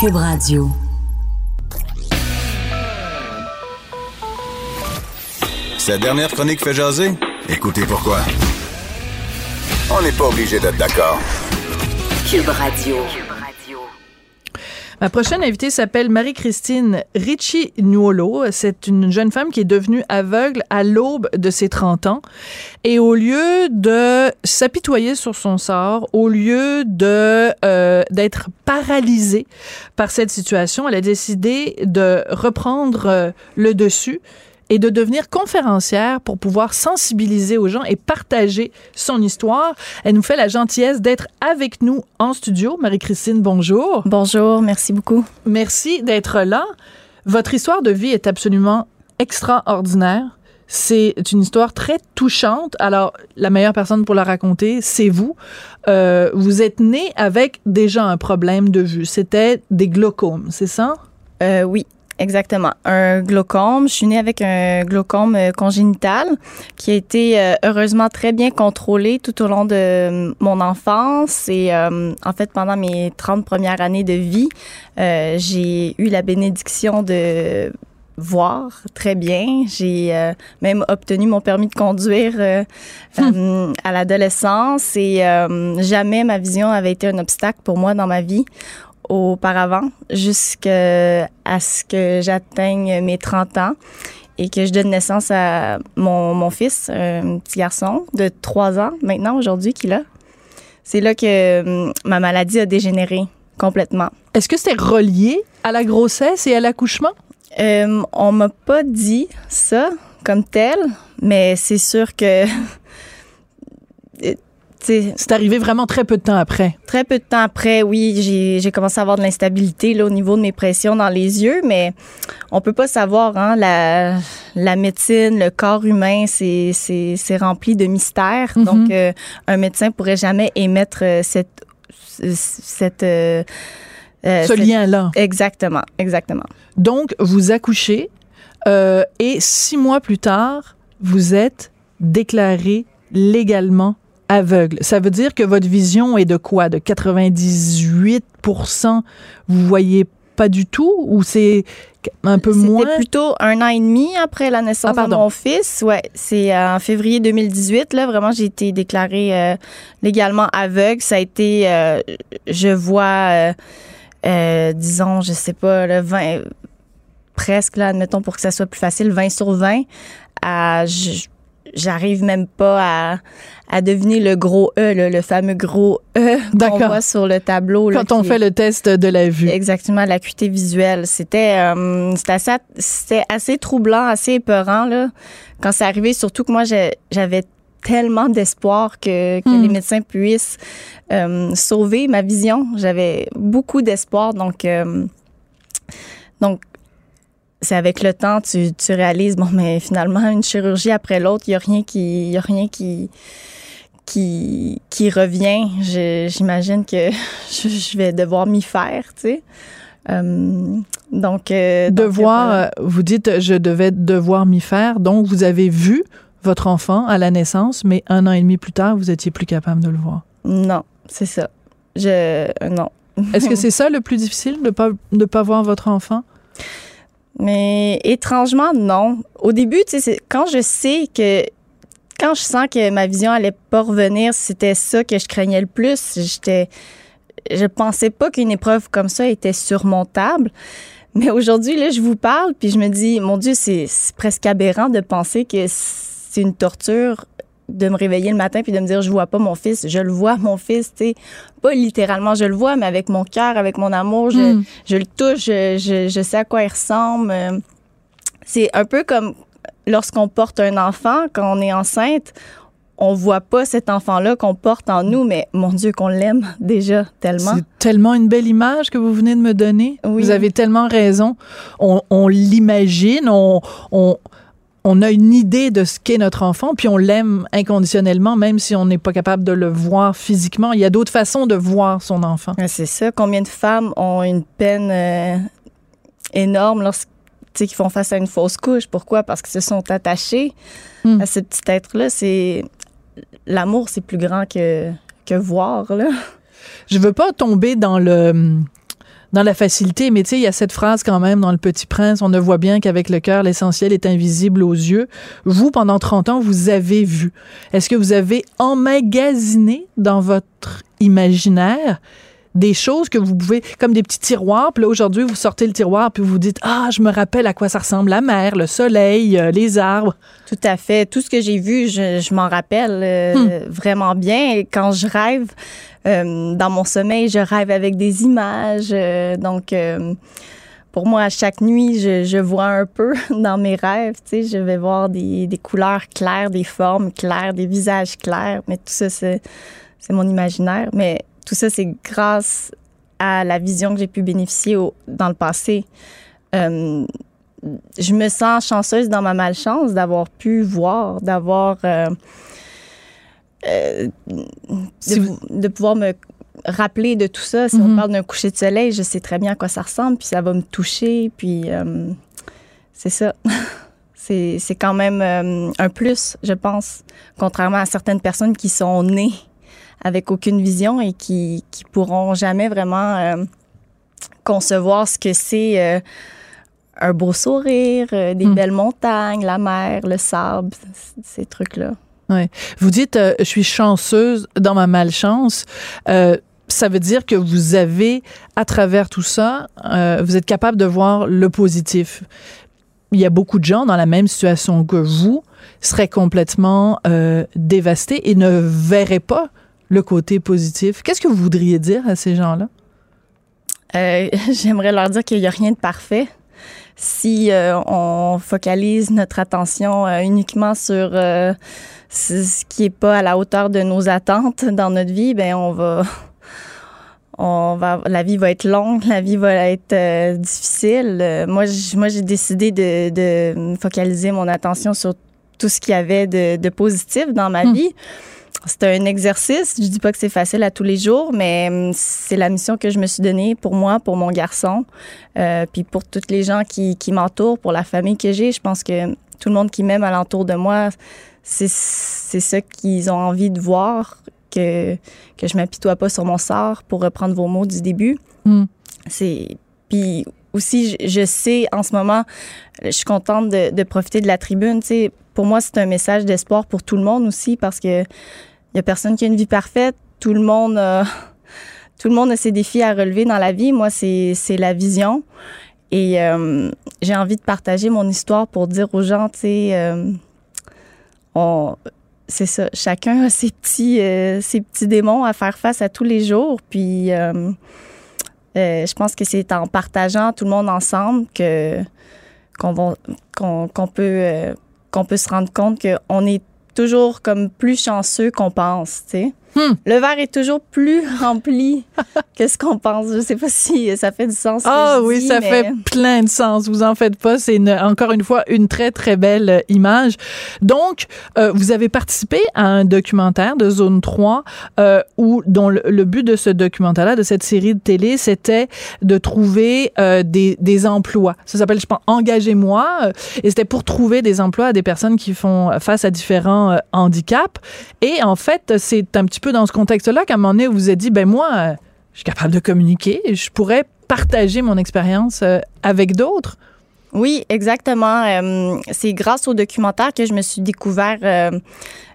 Cube Radio. Cette dernière chronique fait jaser? Écoutez pourquoi. On n'est pas obligé d'être d'accord. Cube Radio. Ma prochaine invitée s'appelle Marie-Christine Ricci Nuolo. C'est une jeune femme qui est devenue aveugle à l'aube de ses 30 ans. Et au lieu de s'apitoyer sur son sort, au lieu de euh, d'être paralysée par cette situation, elle a décidé de reprendre euh, le dessus et de devenir conférencière pour pouvoir sensibiliser aux gens et partager son histoire. Elle nous fait la gentillesse d'être avec nous en studio. Marie-Christine, bonjour. Bonjour, merci beaucoup. Merci d'être là. Votre histoire de vie est absolument extraordinaire. C'est une histoire très touchante. Alors, la meilleure personne pour la raconter, c'est vous. Euh, vous êtes né avec déjà un problème de vue. C'était des glaucomes, c'est ça? Euh, oui, Exactement. Un glaucome. Je suis née avec un glaucome euh, congénital qui a été euh, heureusement très bien contrôlé tout au long de euh, mon enfance et en fait pendant mes 30 premières années de vie, j'ai eu la bénédiction de voir très bien. J'ai même obtenu mon permis de conduire hum. à l'adolescence et jamais ma vision avait été un obstacle pour moi dans ma vie auparavant jusqu'à ce que j'atteigne mes 30 ans et que je donne naissance à mon, mon fils, un petit garçon de 3 ans maintenant aujourd'hui qu'il a. C'est là que hum, ma maladie a dégénéré complètement. Est-ce que c'est relié à la grossesse et à l'accouchement? Euh, on m'a pas dit ça comme tel, mais c'est sûr que c'est arrivé vraiment très peu de temps après. Très peu de temps après, oui, j'ai commencé à avoir de l'instabilité là, au niveau de mes pressions dans les yeux, mais on peut pas savoir. Hein, la, la médecine, le corps humain, c'est rempli de mystères. Mm-hmm. Donc, euh, un médecin pourrait jamais émettre euh, cette cette euh, ce lien-là. Exactement, exactement. Donc, vous accouchez et six mois plus tard, vous êtes déclaré légalement aveugle. Ça veut dire que votre vision est de quoi? De 98% Vous voyez pas du tout? Ou c'est un peu moins? C'était plutôt un an et demi après la naissance ah, de mon fils. Ouais, c'est euh, en février 2018. Là, vraiment, j'ai été déclarée euh, légalement aveugle. Ça a été, euh, je vois, disons, je sais pas, le 20, presque, là, admettons, pour que ça soit plus facile, 20 sur 20. À, j'arrive même pas à, à deviner le gros E, le, fameux gros E qu'on voit sur le tableau. Quand on fait le test de la vue. Exactement, l'acuité visuelle. C'était euh, assez, assez troublant, assez épeurant là, quand c'est arrivé, surtout que moi, j'avais tellement d'espoir que, que hmm. les médecins puissent euh, sauver ma vision. J'avais beaucoup d'espoir, donc... Euh, donc, c'est avec le temps, tu, tu réalises, bon, mais finalement, une chirurgie après l'autre, il n'y a rien qui, y a rien qui, qui, qui revient. J'imagine que je, vais devoir m'y faire, tu sais. Euh, donc, euh, devoir, euh, vous dites, je devais devoir m'y faire. Donc, vous avez vu votre enfant à la naissance, mais un an et demi plus tard, vous étiez plus capable de le voir. Non, c'est ça. Je, non. Est-ce que c'est ça le plus difficile, de pas, de pas voir votre enfant? Mais étrangement, non. Au début, quand je sais que quand je sens que ma vision allait pas revenir, c'était ça que je craignais le plus. J'étais, je pensais pas qu'une épreuve comme ça était surmontable. Mais aujourd'hui, là, je vous parle, puis je me dis, mon Dieu, c'est presque aberrant de penser que c'est une torture de me réveiller le matin puis de me dire je vois pas mon fils, je le vois mon fils, tu sais, pas littéralement je le vois, mais avec mon cœur, avec mon amour, je, hmm. je le touche, je, je, sais à quoi il ressemble. C'est un peu comme lorsqu'on porte un enfant, quand on est enceinte, on voit pas cet enfant-là qu'on porte en nous, mais mon Dieu, qu'on l'aime déjà tellement. C'est tellement une belle image que vous venez de me donner. Vous avez tellement raison. On, on l'imagine, on, on, on a une idée de ce qu'est notre enfant, puis on l'aime inconditionnellement, même si on n'est pas capable de le voir physiquement. Il y a d'autres façons de voir son enfant. C'est ça. Combien de femmes ont une peine euh, énorme lorsqu'ils font face à une fausse couche? Pourquoi? Parce qu'ils se sont attachés hmm. à ce petit être-là. C'est l'amour, c'est plus grand que que voir là. Je veux pas tomber dans le dans la facilité. Mais tu sais, il y a cette phrase quand même dans Le Petit Prince, on ne voit bien qu'avec le cœur, l'essentiel est invisible aux yeux. Vous, pendant 30 ans, vous avez vu. Est-ce que vous avez emmagasiné dans votre imaginaire des choses que vous pouvez, comme des petits tiroirs. Puis là, aujourd'hui, vous sortez le tiroir, puis vous dites, ah, je me rappelle à quoi ça ressemble, la mer, le soleil, euh, les arbres. Tout à fait. Tout ce que j'ai vu, je, m'en rappelle euh, hmm. vraiment bien. Et quand je rêve, euh, dans mon sommeil, je rêve avec des images. donc, pour moi, à chaque nuit, je, vois un peu dans mes rêves. Tu sais, je vais voir des, des couleurs claires, des formes claires, des visages clairs. Mais tout ça, c'est mon imaginaire. Mais tout ça, c'est grâce à la vision que j'ai pu bénéficier dans le passé. Euh, je me sens chanceuse dans ma malchance d'avoir pu voir, d'avoir. Euh, euh, de, pouvoir me rappeler de tout ça. Si on mhm. parle d'un coucher de soleil, je sais très bien à quoi ça ressemble, puis ça va me toucher, puis c'est ça. c'est quand même un plus, je pense, contrairement à certaines personnes qui sont nées avec aucune vision et qui, qui pourront jamais vraiment euh, concevoir ce que c'est euh, un beau sourire, euh, des hmm. belles montagnes, la mer, le sable, ces trucs-là. Ouais. Vous dites, je suis chanceuse dans ma malchance ça veut dire que vous avez, à travers tout ça, vous êtes capable de voir le positif. Il y a beaucoup de gens dans la même situation que vous seraient complètement dévastés et ne verraient pas le côté positif. Qu'est-ce que vous voudriez dire à ces gens-là? Euh, j'aimerais leur dire qu'il n'y a rien de parfait. Si euh, on focalise notre attention euh, uniquement sur ce qui n'est pas à la hauteur de nos attentes dans notre vie, ben on va, on va, la vie va être longue, la vie va être difficile. moi, moi, j'ai décidé de, de, focaliser mon attention sur tout ce qu'il y avait de, de positif dans ma hmm. vie c'est un exercice. Je dis pas que c'est facile à tous les jours, mais hum, c'est la mission que je me suis donnée pour moi, pour mon garçon, euh, puis pour toutes les gens qui, qui m'entourent, pour la famille que j'ai. Je pense que tout le monde qui m'aime alentour de moi, c'est ça qu'ils ont envie de voir, que, que je m'apitoie pas sur mon sort, pour reprendre vos mots du début. C'est puis aussi, je, sais en ce moment, je suis contente de, de profiter de la tribune. Tu sais, pour moi, c'est un message d'espoir pour tout le monde aussi parce que il y a personne qui a une vie parfaite. Tout le monde, a, tout le monde a ses défis à relever dans la vie. Moi, c'est la vision. Et euh, j'ai envie de partager mon histoire pour dire aux gens, tu sais, euh, c'est ça. Chacun a ses petits, euh, ses petits démons à faire face à tous les jours. Puis, je pense que c'est en partageant tout le monde ensemble que qu'on qu'on peut qu'on peut se rendre compte qu'on est toujours comme plus chanceux qu'on pense, tu sais. Hmm. Le verre est toujours plus rempli que ce qu'on pense. Je sais pas si ça fait du sens. Ah oui, ça fait plein de sens. Vous en faites pas. C'est encore une fois une très très belle euh, image. Donc, euh, vous avez participé à un documentaire de Zone 3 euh, où dont le, but de ce documentaire-là, de cette série de télé, c'était de trouver euh, des, des emplois. Ça s'appelle, je pense, Engagez-moi. Et c'était pour trouver des emplois à des personnes qui font face à différents handicaps. Et en fait, c'est un petit peu dans ce contexte-là qu'à un moment donné, vous vous êtes dit, ben moi, euh, je suis capable de communiquer, je pourrais partager mon expérience euh, avec d'autres. Oui, exactement. Euh, c'est grâce au documentaire que je me suis découvert,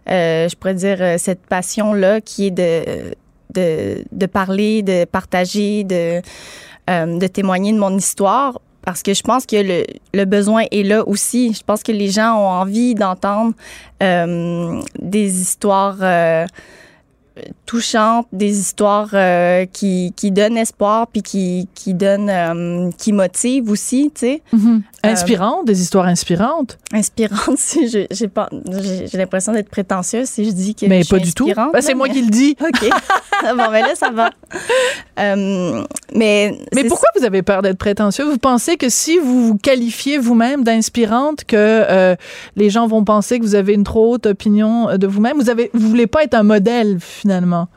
je pourrais dire, cette passion-là qui est de, de, parler, de partager, de, de témoigner de mon histoire parce que je pense que le, le, besoin est là aussi. Je pense que les gens ont envie d'entendre des histoires touchantes, des histoires euh, qui, qui donnent espoir puis qui, qui donnent, euh, qui motivent aussi, tu sais. Euh, inspirantes, des histoires inspirantes. Inspirantes, si j'ai pas, j'ai l'impression d'être prétentieuse si je dis que. Mais pas du tout. Ben, c'est moi qui le dis. ok. bon, mais là ça va. mais. Mais pourquoi vous avez peur d'être prétentieuse? Vous pensez que si vous vous qualifiez vous-même d'inspirante, que les gens vont penser que vous avez une trop haute opinion de vous-même? Vous avez, vous voulez pas être un modèle finalement.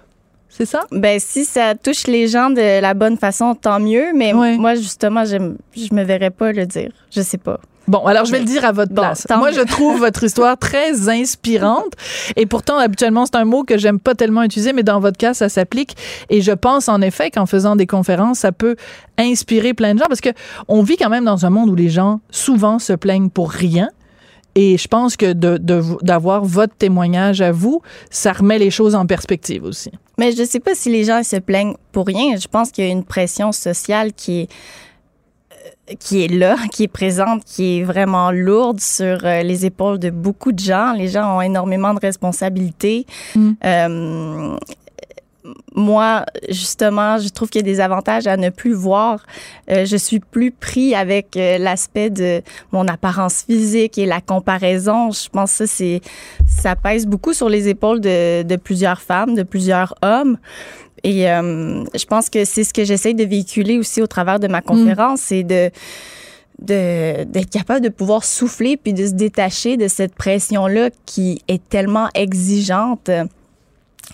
c'est ça? Ben, si ça touche les gens de la bonne façon, tant mieux. Mais Ouais. moi, justement, je me verrais pas le dire. Je sais pas. Bon, alors je vais le dire à votre place. Moi, je trouve votre histoire très inspirante. Et pourtant, habituellement, c'est un mot que j'aime pas tellement utiliser, mais dans votre cas, ça s'applique. Et je pense en effet qu'en faisant des conférences, ça peut inspirer plein de gens parce que on vit quand même dans un monde où les gens souvent se plaignent pour rien. Et je pense que de- de d'avoir votre témoignage à vous, ça remet les choses en perspective aussi. Mais je sais pas si les gens se plaignent pour rien. Je pense qu'il y a une pression sociale qui est euh, qui est là, qui est présente, qui est vraiment lourde sur euh, les épaules de beaucoup de gens. Les gens ont énormément de responsabilités. Mm. Euh, moi, justement, je trouve qu'il y a des avantages à ne plus voir. Euh, je suis plus pris avec euh, l'aspect de mon apparence physique et la comparaison. Je pense que ça, c'est, ça pèse beaucoup sur les épaules de, de plusieurs femmes, de plusieurs hommes. Et euh, je pense que c'est ce que j'essaie de véhiculer aussi au travers de ma conférence, c'est de d'être capable de pouvoir souffler puis de se détacher de cette pression-là qui est tellement exigeante.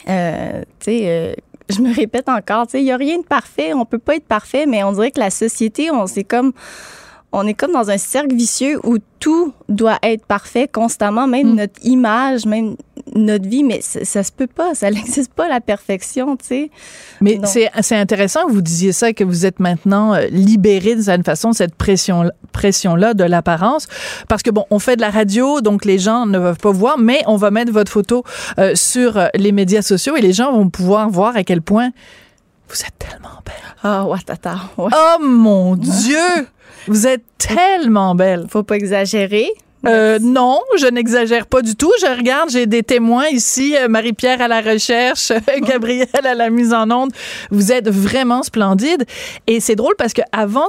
Euh, tu sais, euh, je me répète encore, tu sais, il n'y a rien de parfait, on peut pas être parfait, mais on dirait que la société, on c'est comme on est comme dans un cercle vicieux où tout doit être parfait constamment, même Mm. notre image, même notre vie, mais ça, ça se peut pas, ça n'existe pas la perfection, tu sais. Mais c'est intéressant que vous disiez ça, que vous êtes maintenant euh, libéré d'une certaine façon de cette pression pression là de l'apparence, parce que bon, on fait de la radio, donc les gens ne peuvent pas voir, mais on va mettre votre photo euh, sur euh, les médias sociaux et les gens vont pouvoir voir à quel point vous êtes tellement belle. Ah, ouais. Oh mon Dieu, vous êtes tellement belle. Faut pas exagérer. Euh, non, je n'exagère pas du tout. Je regarde, j'ai des témoins ici, euh, Marie-Pierre à la recherche, Gabrielle à la mise en onde. Vous êtes vraiment splendide. Et c'est drôle parce que avant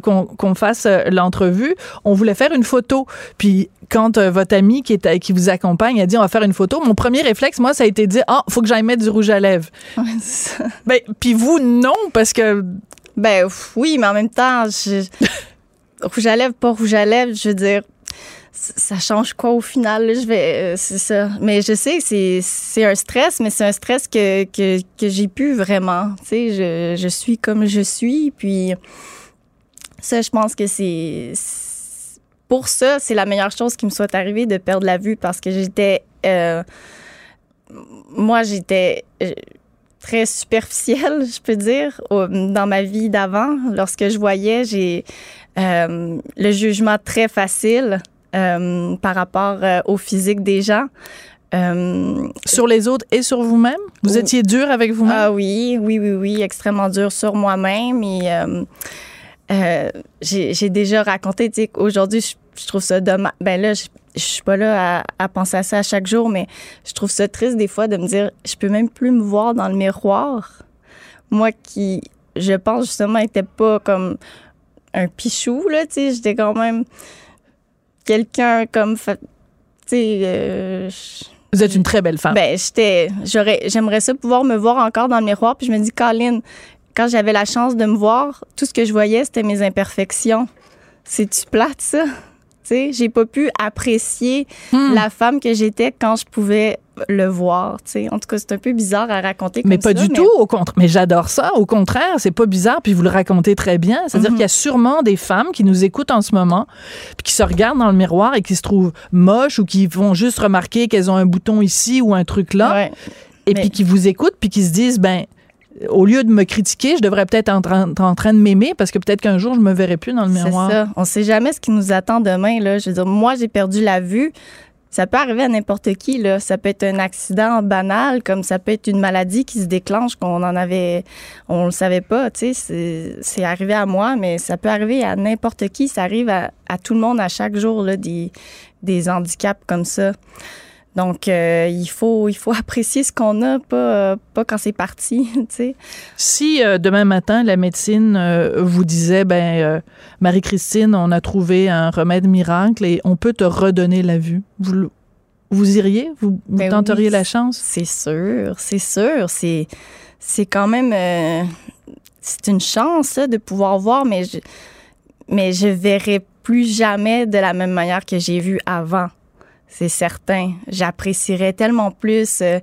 qu'on fasse euh, l'entrevue, on voulait faire une photo. Puis quand euh, votre ami qui, est, à- qui vous accompagne a dit on va faire une photo, mon premier réflexe, moi, ça a été de dire ah, faut que j'aille mettre du rouge à lèvres. Ouais, c'est ça. Ben, puis vous, non, parce que Ben oui, mais en même temps, je... rouge à lèvres, pas rouge à lèvres, je veux dire, ça change quoi au final? Je vais, euh, c'est ça. Mais je sais c'est, c'est un stress, mais c'est un stress que, que, que j'ai pu vraiment. Tu sais, je, je suis comme je suis, puis ça, je pense que c'est, c'est- pour ça, c'est la meilleure chose qui me soit arrivée de perdre la vue parce que j'étais, euh, moi, j'étais euh, très superficielle, je peux dire, dans ma vie d'avant. Lorsque je voyais, j'ai euh, le jugement très facile euh, par rapport euh, au physique des gens. Sur les autres et sur vous-même, vous étiez dur avec vous-même? ah oui, oui, oui, oui, extrêmement dur sur moi-même. Et j'ai j'ai déjà raconté, tu sais, qu'aujourd'hui, je, je trouve ça dommage. Ben là, je, je suis pas là à, à penser à ça à chaque jour, mais je trouve ça triste des fois de me dire, je peux même plus me voir dans le miroir. Moi qui, je pense justement, était pas comme un pichou, là, tu sais, j'étais quand même quelqu'un comme, tu sais, euh, Vous êtes une très belle femme. ben, j'étais, j'aurais, j'aimerais ça pouvoir me voir encore dans le miroir. Puis je me dis, Colin, quand j'avais la chance de me voir, tout ce que je voyais, c'était mes imperfections. C'est-tu plate, ça? Tu j'ai pas pu apprécier Hmm. la femme que j'étais quand je pouvais le voir. Tu sais, en tout cas, c'est un peu bizarre à raconter comme Mais pas ça, du tout, au contraire. Mais j'adore ça. Au contraire, c'est pas bizarre, puis vous le racontez très bien. C'est-à-dire Mhm. qu'il y a sûrement des femmes qui nous écoutent en ce moment, puis qui se regardent dans le miroir et qui se trouvent moches ou qui vont juste remarquer qu'elles ont un bouton ici ou un truc là, Ouais. et mais- puis qui vous écoutent, puis qui se disent, ben, au lieu de me critiquer, je devrais peut-être être en, train- être en train de m'aimer parce que peut-être qu'un jour je me verrai plus dans le C'est miroir. ça. On sait jamais ce qui nous attend demain. Là. Je veux dire, moi, j'ai perdu la vue. Ça peut arriver à n'importe qui. Là. Ça peut être un accident banal, comme ça peut être une maladie qui se déclenche qu'on en avait, on le savait pas. Tu sais, c'est, c'est arrivé à moi, mais ça peut arriver à n'importe qui. Ça arrive à, à tout le monde à chaque jour là, des, des handicaps comme ça. Donc, euh, il faut, il faut apprécier ce qu'on a, pas, euh, pas quand c'est parti. Tu sais. Si euh, demain matin, la médecine vous disait, ben, Marie-Christine, on a trouvé un remède miracle et on peut te redonner la vue, vous, vous iriez? Vous, vous Ben tenteriez oui. la chance? C'est sûr, c'est sûr. C'est, c'est quand même. c'est une chance ça, de pouvoir voir, mais je, mais je verrai plus jamais de la même manière que j'ai vu avant. C'est certain. J'apprécierais tellement plus. euh,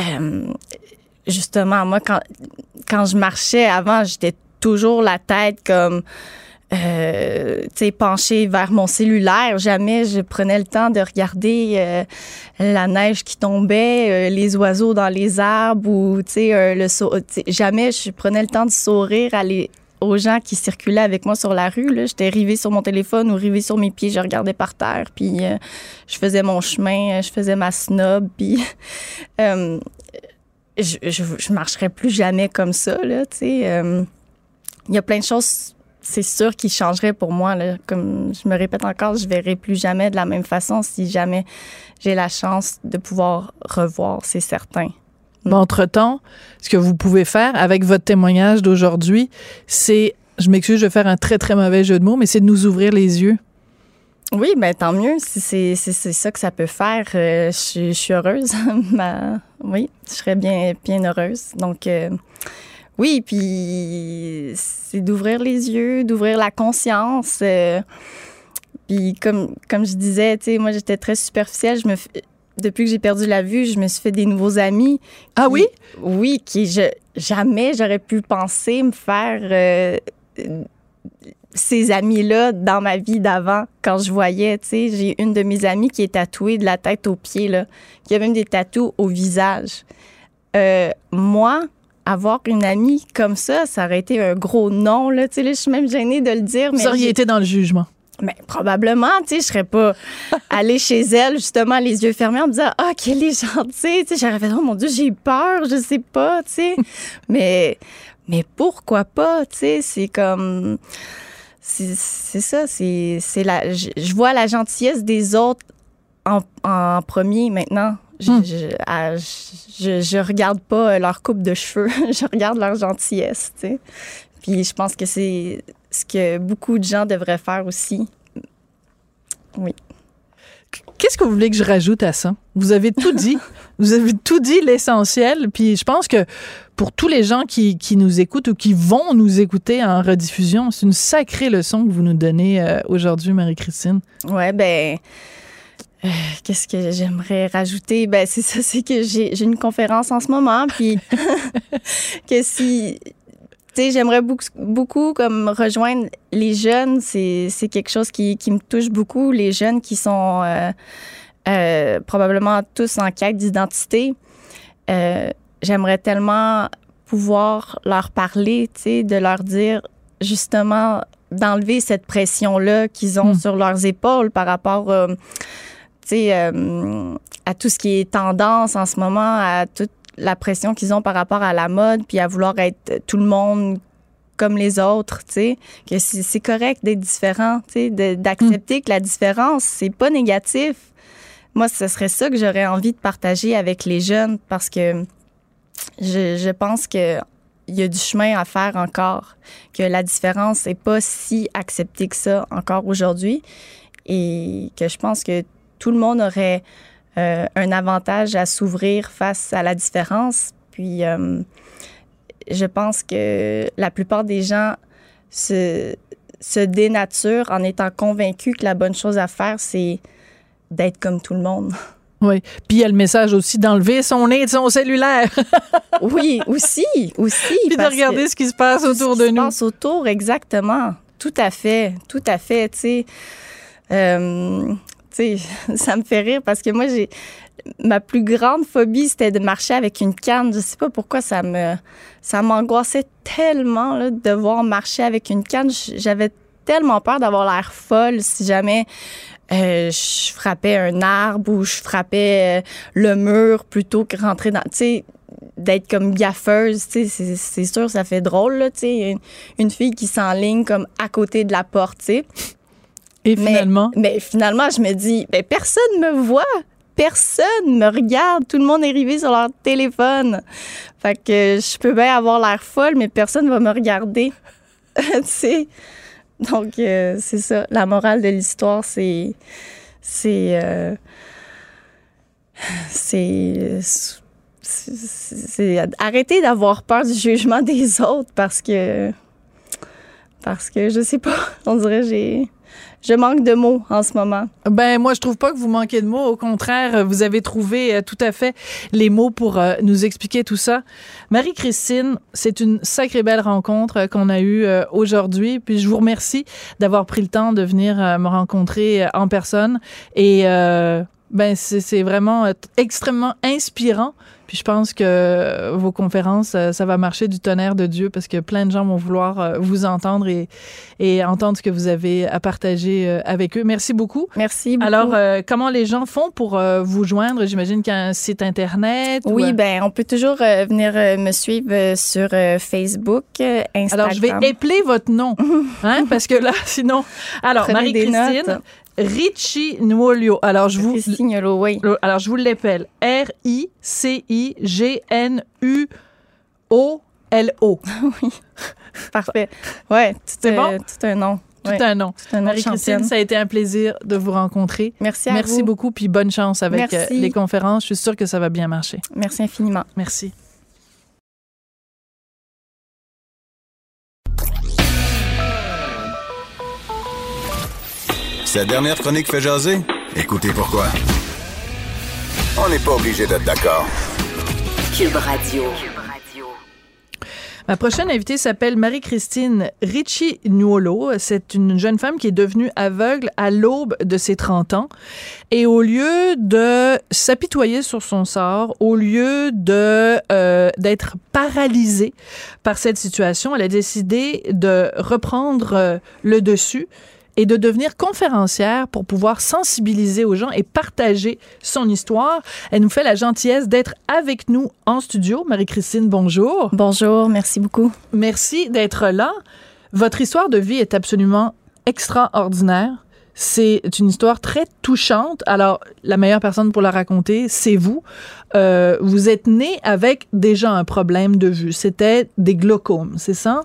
euh, justement, moi, quand, quand je marchais avant, j'étais toujours la tête comme euh, penchée vers mon cellulaire. Jamais je prenais le temps de regarder la neige qui tombait, les oiseaux dans les arbres ou euh, le jamais je prenais le temps de sourire aller aux gens qui circulaient avec moi sur la rue. J'étais rivée sur mon téléphone ou rivée sur mes pieds, je regardais par terre, puis je faisais mon chemin, je faisais ma snob, puis je, je, je, marcherais plus jamais comme ça. Là, il y a plein de choses c'est sûr qu'il changerait pour moi. Comme je me répète encore, je verrai plus jamais de la même façon si jamais j'ai la chance de pouvoir revoir, c'est certain. Mais entre-temps, ce que vous pouvez faire avec votre témoignage d'aujourd'hui, c'est, je m'excuse, je vais faire un très, très mauvais jeu de mots, mais c'est de nous ouvrir les yeux. Oui, ben tant mieux. Si c'est, ça que ça peut faire, euh, je, suis heureuse. oui, je serais bien, bien heureuse. Donc, euh, oui, puis c'est d'ouvrir les yeux, d'ouvrir la conscience. Euh, puis comme, comme je disais, tu sais, moi j'étais très superficielle. Je me depuis que j'ai perdu la vue, je me suis fait des nouveaux amis. Ah oui? Oui, qui je, jamais j'aurais pu penser me faire euh, ces amis-là dans ma vie d'avant. Quand je voyais, tu sais, j'ai une de mes amies qui est tatouée de la tête aux pieds, là, qui a même des tatous au visage. Euh, moi, avoir une amie comme ça, ça aurait été un gros non. Là. Tu sais, là, je suis même gênée de le dire. Vous auriez été dans le jugement. Mais probablement, tu sais, je serais pas allée chez elle, justement, les yeux fermés, en me disant, ah, qu'elle est gentille. Tu sais, j'aurais fait, oh mon Dieu, j'ai peur, je sais pas, tu sais. mais, mais pourquoi pas, tu sais, c'est comme. C'est ça, c'est la. Je, vois la gentillesse des autres en, en premier maintenant. Hmm. Je, je, regarde pas leur coupe de cheveux, je regarde leur gentillesse, tu sais. Puis je pense que c'est ce que beaucoup de gens devraient faire aussi. Oui. Qu'est-ce que vous voulez que je rajoute à ça? Vous avez tout dit. vous avez tout dit, l'essentiel. Puis je pense que pour tous les gens qui, qui, nous écoutent ou qui vont nous écouter en rediffusion, c'est une sacrée leçon que vous nous donnez euh, aujourd'hui, Marie-Christine. Ouais, ben euh, qu'est-ce que j'aimerais rajouter? Ben, c'est ça, c'est que j'ai une conférence en ce moment, puis que si. J'aimerais beaucoup, beaucoup comme rejoindre les jeunes. C'est quelque chose qui, qui, me touche beaucoup. Les jeunes qui sont euh, euh, probablement tous en quête d'identité. j'aimerais tellement pouvoir leur parler, tu sais, de leur dire justement d'enlever cette pression-là qu'ils ont hmm. sur leurs épaules par rapport euh, à tout ce qui est tendance en ce moment, à toute la pression qu'ils ont par rapport à la mode, puis à vouloir être tout le monde comme les autres, tu sais, que c'est correct d'être différent, tu sais, d'accepter que la différence, c'est pas négatif. Moi, ce serait ça que j'aurais envie de partager avec les jeunes parce que je, je pense que il y a du chemin à faire encore, que la différence n'est pas si acceptée que ça encore aujourd'hui et que je pense que tout le monde aurait euh, un avantage à s'ouvrir face à la différence. Puis, euh, je pense que la plupart des gens se, se dénaturent en étant convaincus que la bonne chose à faire, c'est d'être comme tout le monde. Oui. Puis il y a le message aussi d'enlever son nez de son cellulaire. oui, aussi, aussi. Puis de regarder ce qui se passe autour de nous. Ce qui se passe autour, exactement. Tout à fait, tout à fait. Tu sais, euh, ça me fait rire parce que moi, j'ai ma plus grande phobie, c'était de marcher avec une canne. Je sais pas pourquoi ça me ça m'angoissait tellement de devoir marcher avec une canne. J'avais tellement peur d'avoir l'air folle si jamais euh, je frappais un arbre ou je frappais euh, le mur plutôt que rentrer dans. Tu sais, d'être comme gaffeuse, tu sais, c'est sûr, ça fait drôle, là, tu sais, une, une, fille qui s'enligne comme à côté de la porte, tu sais. Et finalement? Mais, finalement, je me dis, ben, personne me voit. Personne me regarde. Tout le monde est arrivé sur leur téléphone. Fait que je peux bien avoir l'air folle, mais personne va me regarder. tu sais? Donc, euh, c'est ça. La morale de l'histoire, c'est. C'est. Euh, c'est. C'est arrêter d'avoir peur du jugement des autres parce que. Parce que je sais pas. On dirait j'ai je manque de mots en ce moment. Ben moi je trouve pas que vous manquez de mots, au contraire, vous avez trouvé euh, tout à fait les mots pour euh, nous expliquer tout ça. Marie-Christine, c'est une sacrée belle rencontre euh, qu'on a eue aujourd'hui, puis je vous remercie d'avoir pris le temps de venir me rencontrer en personne et ben c'est vraiment extrêmement inspirant puis je pense que vos conférences, euh, ça va marcher du tonnerre de Dieu parce que plein de gens vont vouloir euh, vous entendre et, et entendre ce que vous avez à partager euh, avec eux. Merci beaucoup. Merci beaucoup. Alors, comment les gens font pour vous joindre? J'imagine qu'il y a un site Internet. Oui, ben on peut toujours venir me suivre sur Facebook, Instagram. Alors, je vais épeler votre nom, hein, parce que là, sinon... Alors, Marie-Christine, Richie Nuolio. Alors, je vous. oui. Alors, je vous l'appelle. R-I-C-I-G-N-U-O-L-O. oui. Parfait. Ouais, c'est bon? Tout un nom. Tout un nom. Marie-Christine, ça a été un plaisir de vous rencontrer. Merci à Merci beaucoup, puis bonne chance avec euh, les conférences. Je suis sûre que ça va bien marcher. Merci infiniment. Merci. Sa dernière chronique fait jaser? Écoutez pourquoi. On n'est pas obligé d'être d'accord. Cube Radio. Ma prochaine invitée s'appelle Marie-Christine Ricci Nuolo. C'est une jeune femme qui est devenue aveugle à l'aube de ses 30 ans. Et au lieu de s'apitoyer sur son sort, au lieu de euh, d'être paralysée par cette situation, elle a décidé de reprendre euh, le dessus et de devenir conférencière pour pouvoir sensibiliser aux gens et partager son histoire. Elle nous fait la gentillesse d'être avec nous en studio. Marie-Christine, bonjour. Bonjour, merci beaucoup. Merci d'être là. Votre histoire de vie est absolument extraordinaire. C'est une histoire très touchante. Alors, la meilleure personne pour la raconter, c'est vous. Euh, vous êtes né avec déjà un problème de vue. C'était des glaucomes, c'est ça?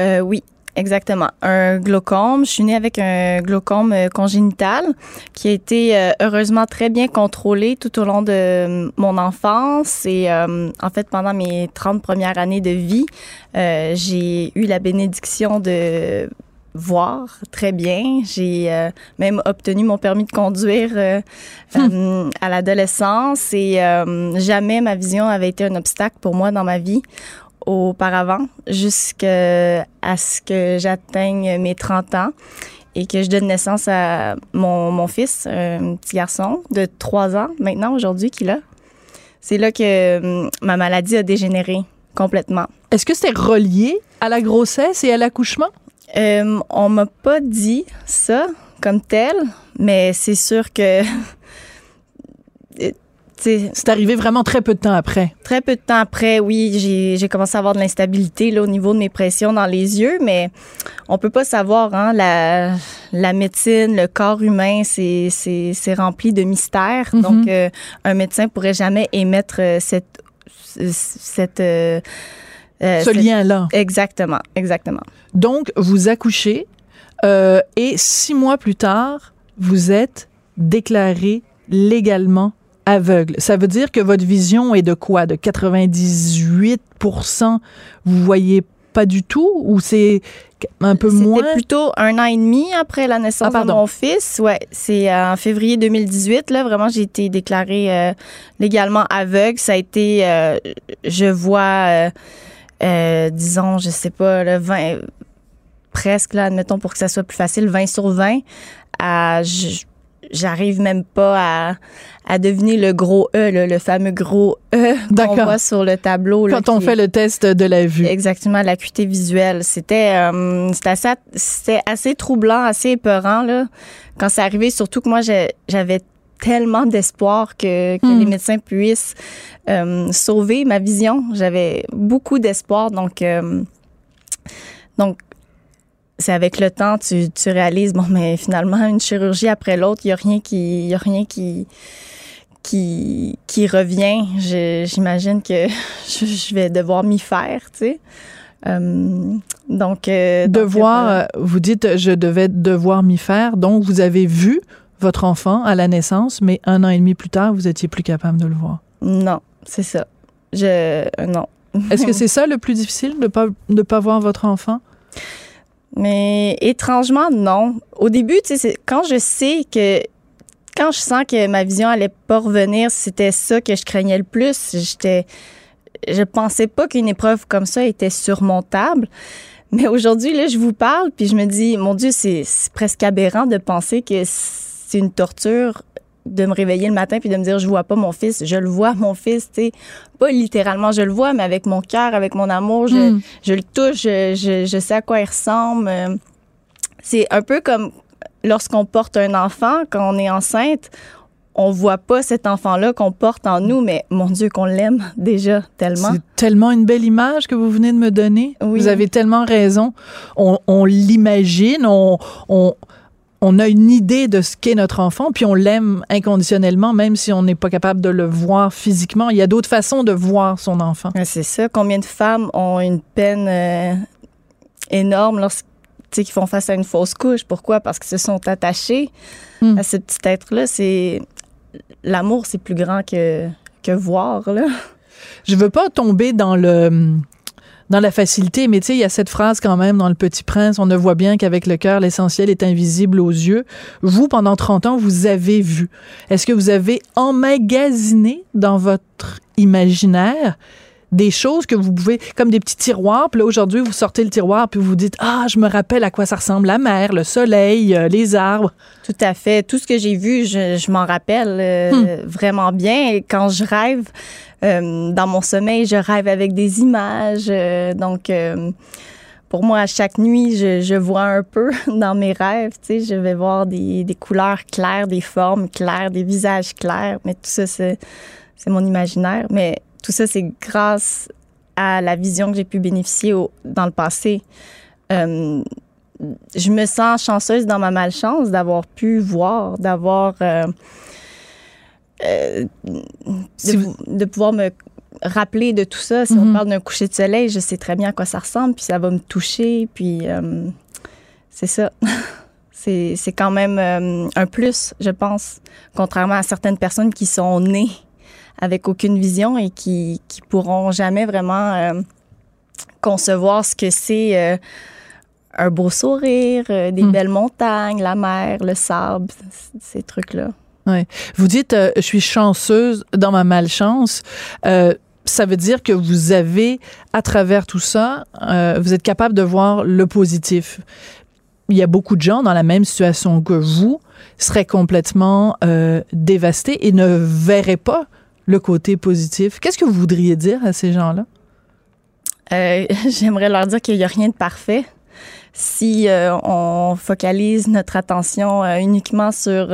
Euh, oui, Exactement. Un glaucome. Je suis née avec un glaucome euh, congénital qui a été euh, heureusement très bien contrôlé tout au long de euh, mon enfance et en fait pendant mes 30 premières années de vie, j'ai eu la bénédiction de voir très bien. J'ai même obtenu mon permis de conduire hum. à l'adolescence et jamais ma vision avait été un obstacle pour moi dans ma vie auparavant jusqu'à ce que j'atteigne mes 30 ans et que je donne naissance à mon, mon fils, un petit garçon de 3 ans maintenant aujourd'hui qu'il a. C'est là que hum, ma maladie a dégénéré complètement. Est-ce que c'est relié à la grossesse et à l'accouchement? Euh, on m'a pas dit ça comme tel, mais c'est sûr que C'est arrivé vraiment très peu de temps après. Très peu de temps après, oui, j'ai commencé à avoir de l'instabilité au niveau de mes pressions dans les yeux, mais on peut pas savoir. Hein, la, la médecine, le corps humain, c'est rempli de mystères. Mm-hmm. Donc, euh, un médecin pourrait jamais émettre euh, cette cette euh, ce lien-là. Exactement, exactement. Donc, vous accouchez et six mois plus tard, vous êtes déclaré légalement aveugle. Ça veut dire que votre vision est de quoi? De 98% Vous voyez pas du tout? Ou c'est un peu moins? C'était plutôt un an et demi après la naissance ah, de mon fils. Ouais, c'est en février 2018. Là, vraiment, j'ai été déclarée euh, légalement aveugle. Ça a été, euh, je vois, euh, disons, je sais pas, le 20, presque, là, admettons, pour que ça soit plus facile, 20 sur 20. À, j'arrive même pas à, à deviner le gros E, le, fameux gros E qu'on voit sur le tableau. Quand on fait le test de la vue. Exactement, l'acuité visuelle. C'était euh, assez, assez troublant, assez épeurant là, quand c'est arrivé, surtout que moi, j'avais tellement d'espoir que, que les hmm. médecins puissent euh, sauver ma vision. J'avais beaucoup d'espoir, donc... Euh, donc, c'est avec le temps, tu, tu réalises, bon, mais finalement, une chirurgie après l'autre, il n'y a rien qui, y a rien qui, qui, qui revient. J'imagine que je vais devoir m'y faire, tu sais. Euh, donc, euh, devoir, euh, vous dites, je devais devoir m'y faire. Donc, vous avez vu votre enfant à la naissance, mais un an et demi plus tard, vous étiez plus capable de le voir. Non, c'est ça. Je, non. Est-ce que c'est ça le plus difficile de pas de pas voir votre enfant? Mais étrangement, non. Au début, tu sais, quand je sais que quand je sens que ma vision allait pas revenir, c'était ça que je craignais le plus. J'étais, je pensais pas qu'une épreuve comme ça était surmontable. Mais aujourd'hui, là, je vous parle, puis je me dis, mon Dieu, c'est presque aberrant de penser que c'est une torture de me réveiller le matin puis de me dire je vois pas mon fils, je le vois mon fils, tu sais, pas littéralement je le vois, mais avec mon cœur, avec mon amour, je, hmm. je le touche, je, je, sais à quoi il ressemble. C'est un peu comme lorsqu'on porte un enfant, quand on est enceinte, on voit pas cet enfant-là qu'on porte en nous, mais mon Dieu, qu'on l'aime déjà tellement. C'est tellement une belle image que vous venez de me donner. Vous avez tellement raison. On, on l'imagine, on, on, on a une idée de ce qu'est notre enfant, puis on l'aime inconditionnellement, même si on n'est pas capable de le voir physiquement. Il y a d'autres façons de voir son enfant. C'est ça. Combien de femmes ont une peine euh, énorme lorsqu'ils qui font face à une fausse couche? Pourquoi? Parce qu'ils se sont attachés hmm. à ce petit être-là. C'est l'amour, c'est plus grand que, que voir. Là. Je veux pas tomber dans le dans la facilité, mais tu sais, il y a cette phrase quand même dans Le Petit Prince, on ne voit bien qu'avec le cœur, l'essentiel est invisible aux yeux. Vous, pendant 30 ans, vous avez vu. Est-ce que vous avez emmagasiné dans votre imaginaire des choses que vous pouvez, comme des petits tiroirs. Puis là, aujourd'hui, vous sortez le tiroir, puis vous dites, ah, je me rappelle à quoi ça ressemble, la mer, le soleil, euh, les arbres. Tout à fait. Tout ce que j'ai vu, je, m'en rappelle euh, hmm. vraiment bien. Et quand je rêve, euh, dans mon sommeil, je rêve avec des images. donc, pour moi, à chaque nuit, je, vois un peu dans mes rêves. Tu sais, je vais voir des, des couleurs claires, des formes claires, des visages clairs. Mais tout ça, c'est mon imaginaire. Mais tout ça, c'est grâce à la vision que j'ai pu bénéficier dans le passé. Euh, je me sens chanceuse dans ma malchance d'avoir pu voir, d'avoir. Euh, euh, de, pouvoir me rappeler de tout ça. Si on mm-hmm. parle d'un coucher de soleil, je sais très bien à quoi ça ressemble, puis ça va me toucher, puis c'est ça. c'est quand même un plus, je pense, contrairement à certaines personnes qui sont nées avec aucune vision et qui, qui pourront jamais vraiment euh, concevoir ce que c'est euh, un beau sourire, euh, des hmm. belles montagnes, la mer, le sable, ces trucs-là. Vous dites, je suis chanceuse dans ma malchance ça veut dire que vous avez, à travers tout ça, vous êtes capable de voir le positif. Il y a beaucoup de gens dans la même situation que vous seraient complètement dévastés et ne verraient pas le côté positif. Qu'est-ce que vous voudriez dire à ces gens-là? Euh, j'aimerais leur dire qu'il n'y a rien de parfait. Si euh, on focalise notre attention euh, uniquement sur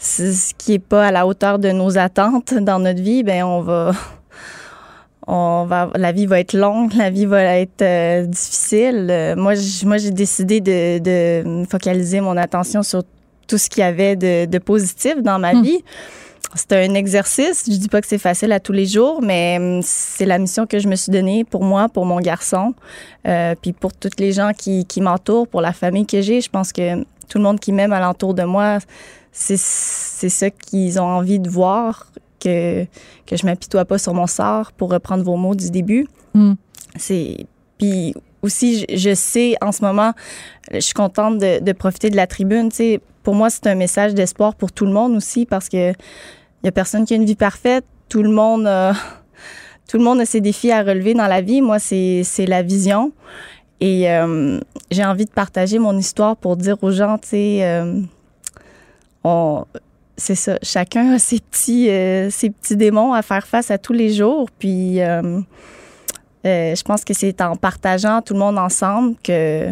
ce qui n'est pas à la hauteur de nos attentes dans notre vie, ben on va, on va, la vie va être longue, la vie va être difficile. moi, moi, j'ai décidé de, de, focaliser mon attention sur tout ce qu'il y avait de, de positif dans ma hmm. vie c'est un exercice. Je dis pas que c'est facile à tous les jours, mais hum, c'est la mission que je me suis donnée pour moi, pour mon garçon, euh, puis pour toutes les gens qui, qui m'entourent, pour la famille que j'ai. Je pense que tout le monde qui m'aime alentour de moi, c'est ça qu'ils ont envie de voir, que, que je m'apitoie pas sur mon sort, pour reprendre vos mots du début. Mm. C'est puis aussi, je, sais en ce moment, je suis contente de, de profiter de la tribune. Tu sais, pour moi, c'est un message d'espoir pour tout le monde aussi parce que il y a personne qui a une vie parfaite. Tout le monde, a, tout le monde a ses défis à relever dans la vie. Moi, c'est la vision. Et euh, j'ai envie de partager mon histoire pour dire aux gens, tu sais, euh, c'est ça. Chacun a ses petits, euh, ses petits démons à faire face à tous les jours. Puis, je pense que c'est en partageant tout le monde ensemble que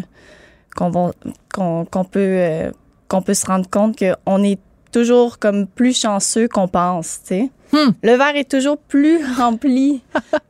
qu'on qu'on peut qu'on peut se rendre compte qu'on est toujours comme plus chanceux qu'on pense, tu sais. Hmm. Le verre est toujours plus rempli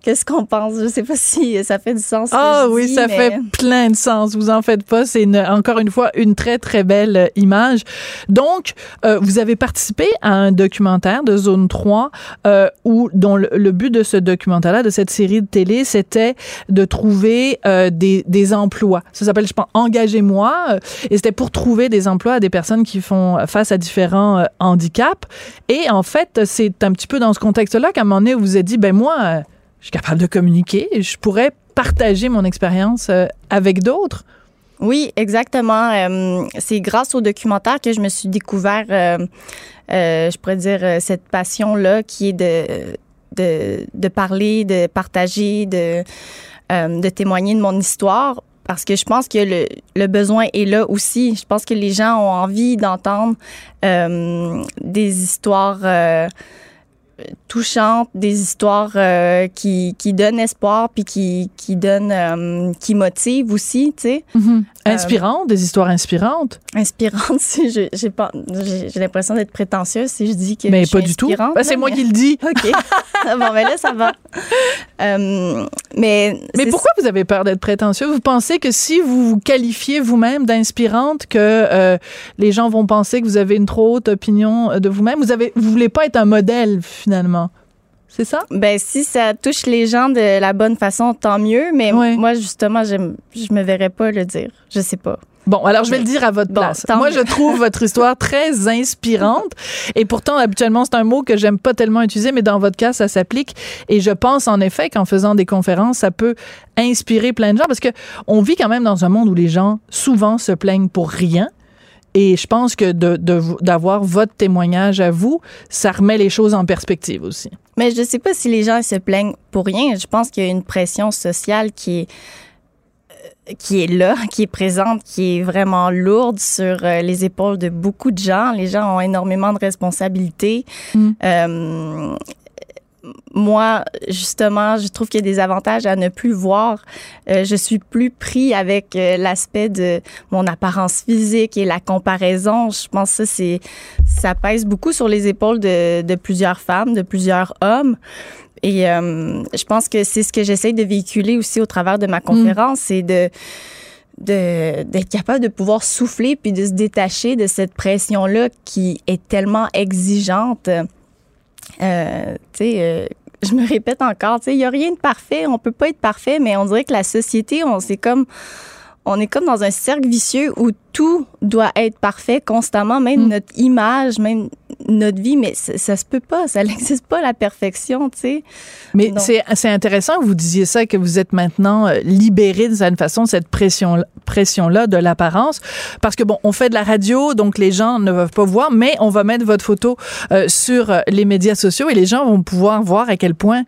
que ce qu'on pense. Je sais pas si ça fait du sens. Ah oui, ça fait plein de sens. Vous en faites pas. C'est encore une fois une très très belle euh, image. Donc, euh, vous avez participé à un documentaire de Zone 3 euh, où dont le, but de ce documentaire-là, de cette série de télé, c'était de trouver euh, des, des emplois. Ça s'appelle, je pense, Engagez-moi. Euh, et c'était pour trouver des emplois à des personnes qui font face à différents handicaps. Et en fait, c'est un petit peu dans ce contexte-là qu'à un moment donné, vous vous êtes dit, ben moi, euh, je suis capable de communiquer, je pourrais partager mon expérience euh, avec d'autres. Oui, exactement. Euh, c'est grâce au documentaire que je me suis découvert, je pourrais dire, cette passion-là qui est de, de, de, parler, de partager, de, de témoigner de mon histoire. Parce que je pense que le, le, besoin est là aussi. Je pense que les gens ont envie d'entendre des histoires touchantes, des histoires euh, qui, donnent espoir puis qui, donnent, euh, qui motivent aussi, tu sais. Euh, inspirantes, des histoires inspirantes. Inspirantes, si j'ai pas, j'ai l'impression d'être prétentieuse si je dis que mais je pas du tout. Ben, c'est moi qui le dis. Ok. bon, ben là ça va. mais mais pourquoi vous avez peur d'être prétentieux? Vous pensez que si vous vous qualifiez vous-même d'inspirante, que les gens vont penser que vous avez une trop haute opinion de vous-même? Vous avez, vous voulez pas être un modèle finalement. C'est ça? Ben, si ça touche les gens de la bonne façon, tant mieux. Mais moi, justement, je, je me verrais pas le dire. Je sais pas. Bon, alors je vais le dire à votre place. Moi, je trouve votre histoire très inspirante. Et pourtant, habituellement, c'est un mot que j'aime pas tellement utiliser, mais dans votre cas, ça s'applique. Et je pense en effet qu'en faisant des conférences, ça peut inspirer plein de gens parce que on vit quand même dans un monde où les gens souvent se plaignent pour rien. Et je pense que d'avoir de, votre témoignage à vous, ça remet les choses en perspective aussi. Mais je ne sais pas si les gens se plaignent pour rien. Je pense qu'il y a une pression sociale qui est euh, qui est là, qui est présente, qui est vraiment lourde sur euh, les épaules de beaucoup de gens. Les gens ont énormément de responsabilités. Mm. Euh, moi, justement, je trouve qu'il y a des avantages à ne plus voir. Euh, je suis plus pris avec euh, l'aspect de mon apparence physique et la comparaison. Je pense que ça, c'est, ça pèse beaucoup sur les épaules de, de plusieurs femmes, de plusieurs hommes. Et euh, je pense que c'est ce que j'essaie de véhiculer aussi au travers de ma conférence, c'est de d'être capable de pouvoir souffler puis de se détacher de cette pression là qui est tellement exigeante euh, tu sais, euh, je me répète encore, tu sais, il n'y a rien de parfait, on peut pas être parfait, mais on dirait que la société, on c'est comme on est comme dans un cercle vicieux où tout doit être parfait constamment, même mm. notre image, même notre vie, mais ça, ça se peut pas, ça n'existe pas la perfection, tu sais. Mais c'est intéressant que vous disiez ça, que vous êtes maintenant euh, libéré de certaine façon de cette pression pression là de l'apparence, parce que bon, on fait de la radio, donc les gens ne peuvent pas voir, mais on va mettre votre photo euh, sur euh, les médias sociaux et les gens vont pouvoir voir à quel point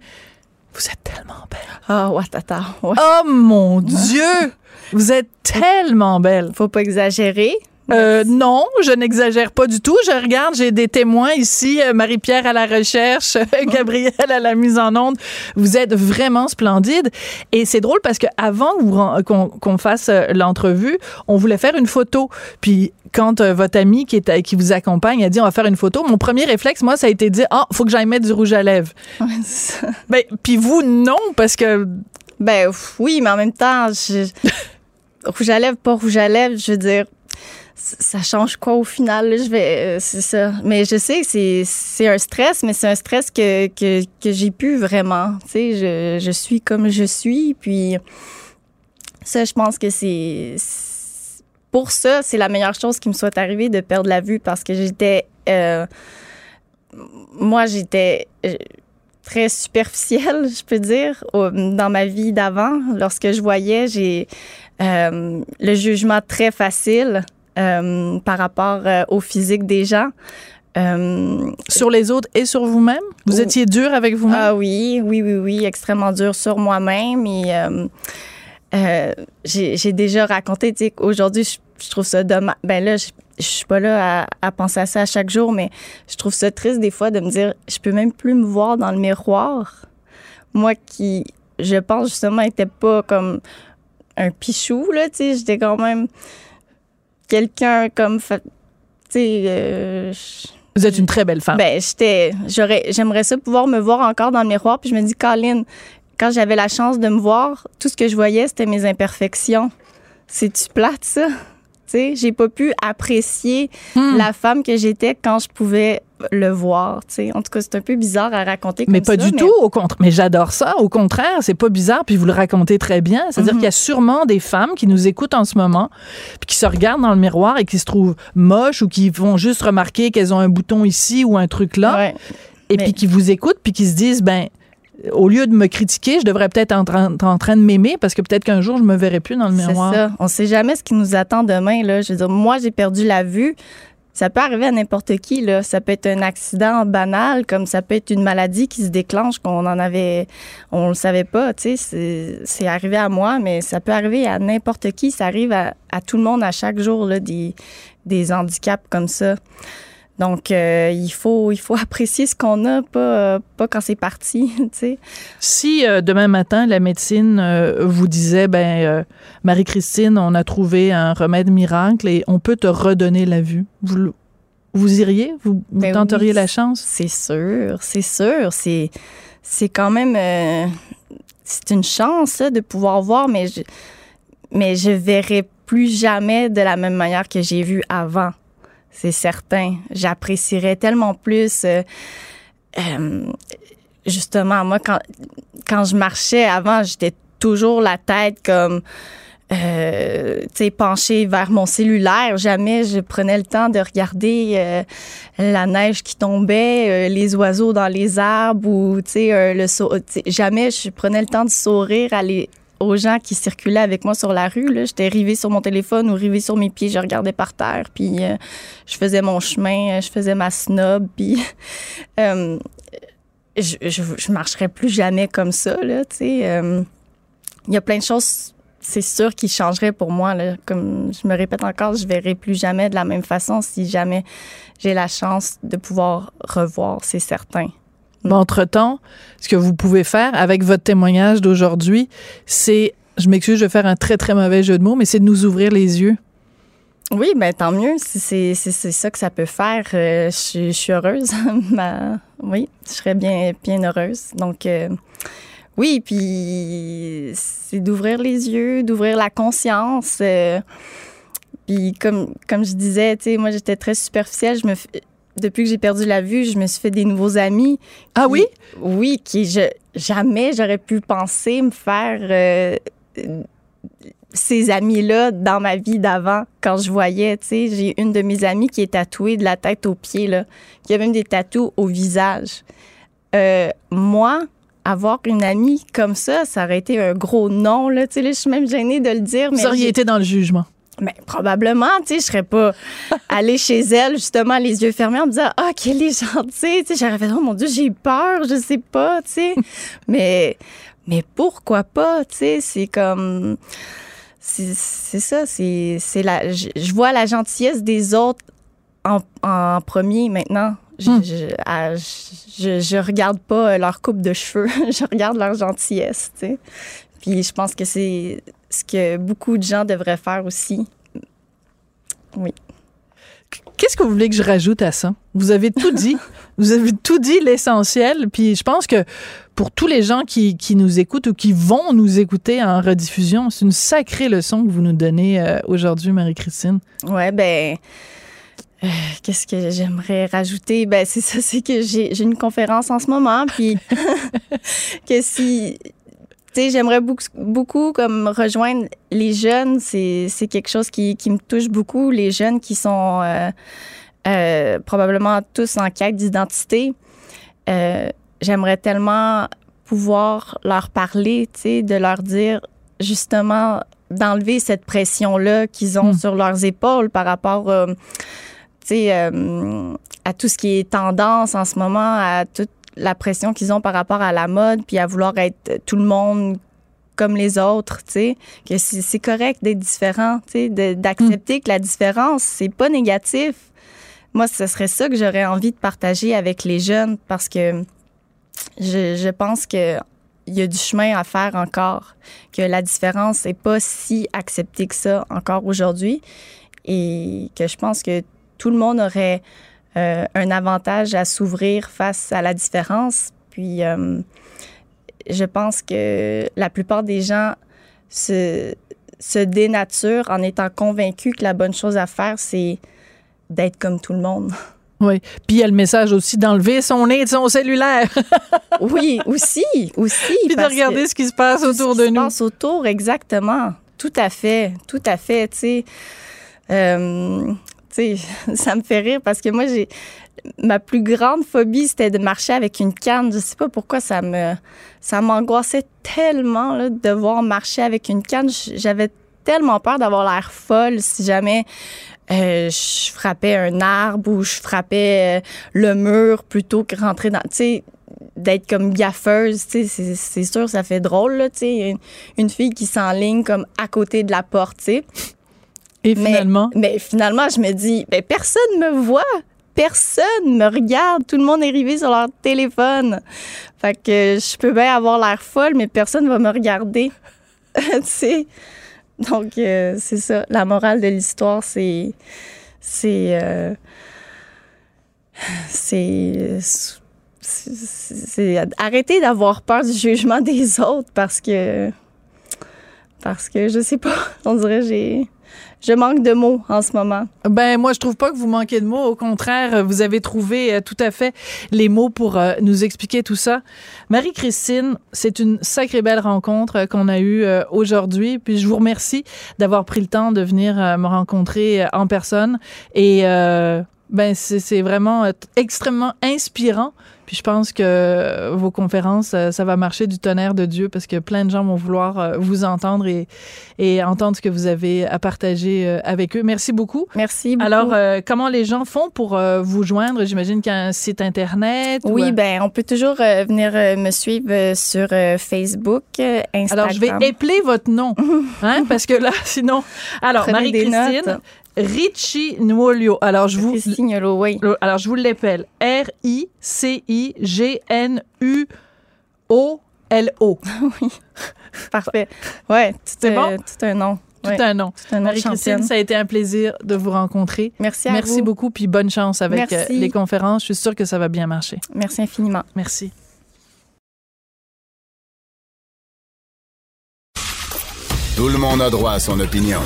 vous êtes tellement belle. Ah, oh, tata. Oh mon Dieu! Vous êtes tellement belle. Faut pas exagérer. Euh, non, je n'exagère pas du tout. Je regarde, j'ai des témoins ici, euh, Marie-Pierre à la recherche, Gabrielle à la mise en onde. Vous êtes vraiment splendide. Et c'est drôle parce que avant qu'on fasse euh, l'entrevue, on voulait faire une photo. Puis quand votre ami qui, est, qui vous accompagne a dit on va faire une photo, mon premier réflexe, moi, ça a été de dire ah, faut que j'aille mettre du rouge à lèvres. ben, puis vous, non, parce que. Ben oui, mais en même temps, je... rouge à lèvres, pas rouge à lèvres, je veux dire, ça change quoi au final? je vais, euh, c'est ça. Mais je sais que c'est un stress, mais c'est un stress que, que, que j'ai pu vraiment. Tu sais, je, je suis comme je suis. Puis ça, je pense que c'est. Pour ça, c'est la meilleure chose qui me soit arrivée de perdre la vue parce que j'étais. Euh, moi, j'étais euh, très superficielle, je peux dire, dans ma vie d'avant. Lorsque je voyais, j'ai le jugement très facile euh, par rapport euh, au physique des gens. Euh, sur les autres et sur vous-même? Vous étiez dur avec vous-même? Ah oui, oui, oui, oui, extrêmement dur sur moi-même. Et j'ai déjà raconté, tu sais, aujourd'hui, je, trouve ça dommage. Ben là, je, je suis pas là à, à, penser à ça chaque jour, mais je trouve ça triste des fois de me dire, je peux même plus me voir dans le miroir. Moi qui, je pense justement, était pas comme un pichou, là, tu sais, j'étais quand même quelqu'un comme, tu sais, euh, vous êtes une très belle femme. Ben, j'étais, j'aurais, j'aimerais ça pouvoir me voir encore dans le miroir. Puis je me dis, Colin, quand j'avais la chance de me voir, tout ce que je voyais, c'était mes imperfections. C'est-tu plate, ça? Sais, j'ai pas pu apprécier hmm. la femme que j'étais quand je pouvais le voir. sais. En tout cas, c'est un peu bizarre à raconter comme Mais pas du tout, au contraire. Mais j'adore ça. Au contraire, c'est pas bizarre, puis vous le racontez très bien. C'est-à-dire mhm. qu'il y a sûrement des femmes qui nous écoutent en ce moment, puis qui se regardent dans le miroir et qui se trouvent moches ou qui vont juste remarquer qu'elles ont un bouton ici ou un truc là. Et puis qui vous écoutent, puis qui se disent, ben au lieu de me critiquer, je devrais peut-être être en, train de m'aimer parce que peut-être qu'un jour, je me verrai plus dans le miroir. C'est ça. On sait jamais ce qui nous attend demain. Là. Je veux dire, moi, j'ai perdu la vue. Ça peut arriver à n'importe qui. Là. Ça peut être un accident banal, comme ça peut être une maladie qui se déclenche qu'on en avait, on le savait pas. Tu sais, c'est arrivé à moi, mais ça peut arriver à n'importe qui. Ça arrive à, tout le monde à chaque jour là, des, des handicaps comme ça. Donc, euh, il, faut, il faut apprécier ce qu'on a, pas, pas quand c'est parti. sais. Si euh, demain matin, la médecine euh, vous disait, ben Marie-Christine, on a trouvé un remède miracle et on peut te redonner la vue, vous, vous iriez? Vous, ben tenteriez la chance? C'est sûr, c'est sûr. C'est, c'est quand même... c'est une chance de pouvoir voir, mais je, mais je verrai plus jamais de la même manière que j'ai vu avant c'est certain. J'apprécierais tellement plus. Euh, euh, justement, moi, quand, quand je marchais avant, j'étais toujours la tête comme. Euh, penchée vers mon cellulaire. Jamais je prenais le temps de regarder euh, la neige qui tombait, les oiseaux dans les arbres ou tu sais le jamais je prenais le temps de sourire, aller aux gens qui circulaient avec moi sur la rue. J'étais rivée sur mon téléphone ou rivée sur mes pieds, je regardais par terre, puis euh, je faisais mon chemin, euh, je faisais ma snob, puis euh, je, je, marcherais plus jamais comme ça. Là, il y a plein de choses, c'est sûr, qui changeraient pour moi. Là. Comme je me répète encore, je verrai plus jamais de la même façon si jamais j'ai la chance de pouvoir revoir, c'est certain. Mais entre-temps, ce que vous pouvez faire avec votre témoignage d'aujourd'hui, c'est, je m'excuse, je vais faire un très, très mauvais jeu de mots, mais c'est de nous ouvrir les yeux. Oui, ben tant mieux. C'est ça que ça peut faire. Euh, je, suis heureuse. oui, je serais bien, bien heureuse. Donc, euh, oui, puis c'est d'ouvrir les yeux, d'ouvrir la conscience. Euh, puis comme, comme je disais, tu sais, moi, j'étais très superficielle. Je me, depuis que j'ai perdu la vue, je me suis fait des nouveaux amis. Ah oui? Oui, qui je, jamais j'aurais pu penser me faire euh, ces amis-là dans ma vie d'avant. Quand je voyais, tu sais, j'ai une de mes amies qui est tatouée de la tête aux pieds, là, qui a même des tatous au visage. Euh, moi, avoir une amie comme ça, ça aurait été un gros non, là. Tu sais, je suis même gênée de le dire. Vous auriez été dans le jugement. Mais probablement, tu sais, je serais pas allée chez elle, justement, les yeux fermés, en me disant, ah, qu'elle est gentille. Tu sais, j'aurais fait, oh mon Dieu, j'ai peur, je sais pas, tu sais. mais, mais pourquoi pas, tu sais, c'est comme. C'est ça, c'est la. Je, vois la gentillesse des autres en, en premier maintenant. Je, hmm. je, je, regarde pas leur coupe de cheveux, je regarde leur gentillesse, tu sais. Puis je pense que c'est ce que beaucoup de gens devraient faire aussi. Oui. Qu'est-ce que vous voulez que je rajoute à ça? Vous avez tout dit. vous avez tout dit, l'essentiel. Puis je pense que pour tous les gens qui, qui, nous écoutent ou qui vont nous écouter en rediffusion, c'est une sacrée leçon que vous nous donnez euh, aujourd'hui, Marie-Christine. Ouais, ben. Euh, qu'est-ce que j'aimerais rajouter? Ben, c'est ça, c'est que j'ai une conférence en ce moment, puis que si j'aimerais beaucoup, beaucoup comme rejoindre les jeunes. C'est, quelque chose qui, me touche beaucoup. Les jeunes qui sont euh, euh, probablement tous en quête d'identité. Euh, j'aimerais tellement pouvoir leur parler, de leur dire justement d'enlever cette pression-là qu'ils ont hmm. sur leurs épaules par rapport à tout ce qui est tendance en ce moment, à tout la pression qu'ils ont par rapport à la mode, puis à vouloir être tout le monde comme les autres, tu sais, que c'est correct d'être différent, tu sais, d'accepter que la différence, c'est pas négatif. Moi, ce serait ça que j'aurais envie de partager avec les jeunes parce que je, je pense que il y a du chemin à faire encore, que la différence n'est pas si acceptée que ça encore aujourd'hui et que je pense que tout le monde aurait euh, un avantage à s'ouvrir face à la différence. Puis, euh, je pense que la plupart des gens se, se dénaturent en étant convaincus que la bonne chose à faire, c'est d'être comme tout le monde. Oui. Puis il y a le message aussi d'enlever son nez de son cellulaire. oui, aussi, aussi. Puis de regarder ce qui se passe autour de nous. Ce qui se passe autour, exactement. Tout à fait, tout à fait. Tu sais, euh, sais, ça me fait rire parce que moi, j'ai ma plus grande phobie, c'était de marcher avec une canne. Je sais pas pourquoi ça me ça m'angoissait tellement là, de devoir marcher avec une canne. J'avais tellement peur d'avoir l'air folle si jamais euh, je frappais un arbre ou je frappais euh, le mur plutôt que rentrer dans. Tu sais, d'être comme gaffeuse, tu sais, c'est sûr, ça fait drôle, là, tu sais, une, fille qui s'enligne comme à côté de la porte, tu sais. Et finalement? Mais, finalement, je me dis, ben, personne me voit. Personne me regarde. Tout le monde est arrivé sur leur téléphone. Fait que je peux bien avoir l'air folle, mais personne va me regarder. tu sais? Donc, euh, c'est ça. La morale de l'histoire, c'est. C'est. Euh, c'est. C'est arrêter d'avoir peur du jugement des autres parce que. Parce que, je sais pas, on dirait j'ai je manque de mots en ce moment. Ben moi je trouve pas que vous manquez de mots, au contraire, vous avez trouvé euh, tout à fait les mots pour euh, nous expliquer tout ça. Marie-Christine, c'est une sacrée belle rencontre euh, qu'on a eue aujourd'hui, puis je vous remercie d'avoir pris le temps de venir me rencontrer en personne et ben c'est vraiment extrêmement inspirant puis je pense que vos conférences, euh, ça va marcher du tonnerre de Dieu parce que plein de gens vont vouloir euh, vous entendre et, et entendre ce que vous avez à partager euh, avec eux. Merci beaucoup. Merci beaucoup. Alors, comment les gens font pour vous joindre? J'imagine qu'il y a un site Internet. Oui, ben on peut toujours venir me suivre sur Facebook, Instagram. Alors, je vais épeler votre nom, hein, parce que là, sinon... Alors, Marie-Christine, Richie Nwolio. Alors, je vous. oui. Alors, je vous l'appelle. R-I-C-I-G-N-U-O-L-O. oui. Parfait. Ouais, c'est bon? Tout un nom. Tout un nom. Marie-Christine, ça a été un plaisir de vous rencontrer. Merci à Merci beaucoup, puis bonne chance avec euh, les conférences. Je suis sûre que ça va bien marcher. Merci infiniment. Merci. Tout le monde a droit à son opinion.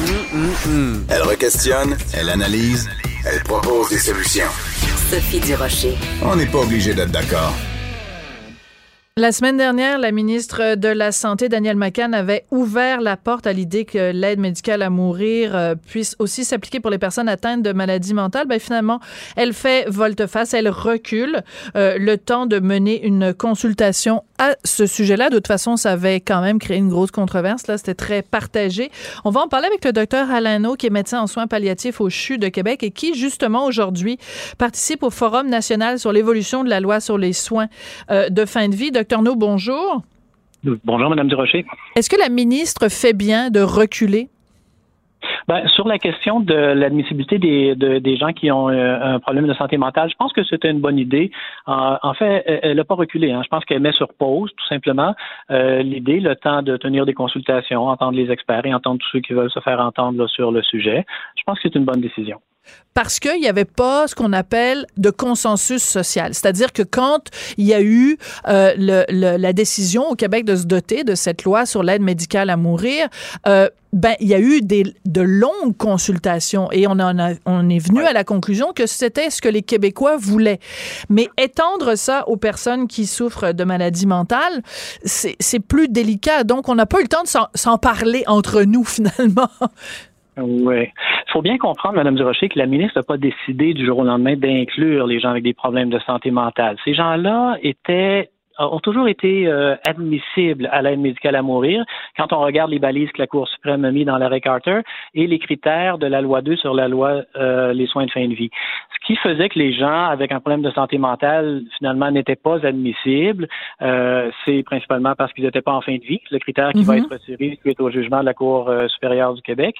Elle requestionne, elle analyse, elle propose des solutions. Sophie Durocher. On n'est pas obligé d'être d'accord. La semaine dernière, la ministre de la Santé, Danielle McCann, avait ouvert la porte à l'idée que l'aide médicale à mourir euh, puisse aussi s'appliquer pour les personnes atteintes de maladies mentales. Ben, finalement, elle fait volte-face, elle recule euh, le temps de mener une consultation à ce sujet-là. De toute façon, ça avait quand même créé une grosse controverse. Là, c'était très partagé. On va en parler avec le docteur Alain qui est médecin en soins palliatifs au CHU de Québec et qui, justement, aujourd'hui, participe au Forum national sur l'évolution de la loi sur les soins euh, de fin de vie. Docteur No, bonjour. Bonjour, Madame Durocher. Est-ce que la ministre fait bien de reculer? Ben, sur la question de l'admissibilité des, des gens qui ont euh, un problème de santé mentale, je pense que c'était une bonne idée. en fait, elle n'a pas reculé. Hein. Je pense qu'elle met sur pause, tout simplement, euh, l'idée, le temps de tenir des consultations, entendre les experts et entendre tous ceux qui veulent se faire entendre sur le sujet. Je pense que c'est une bonne décision parce qu'il n'y avait pas ce qu'on appelle de consensus social. C'est-à-dire que quand il y a eu euh, le, la décision au Québec de se doter de cette loi sur l'aide médicale à mourir, euh, ben il y a eu des, de longues consultations et on en a, on est venu à la conclusion que c'était ce que les Québécois voulaient. Mais étendre ça aux personnes qui souffrent de maladies mentales, c'est plus délicat. Donc on n'a pas eu le temps de s'en parler entre nous finalement. Oui. Il faut bien comprendre, Mme Durocher, que la ministre n'a pas décidé du jour au lendemain d'inclure les gens avec des problèmes de santé mentale. Ces gens-là étaient ont toujours été euh, admissibles à l'aide médicale à mourir quand on regarde les balises que la Cour suprême a mis dans l'arrêt Carter et les critères de la loi 2 sur la loi euh, les soins de fin de vie. Ce qui faisait que les gens avec un problème de santé mentale finalement n'étaient pas admissibles, euh, c'est principalement parce qu'ils n'étaient pas en fin de vie, le critère qui va mhm. être retiré suite au jugement de la Cour supérieure du Québec.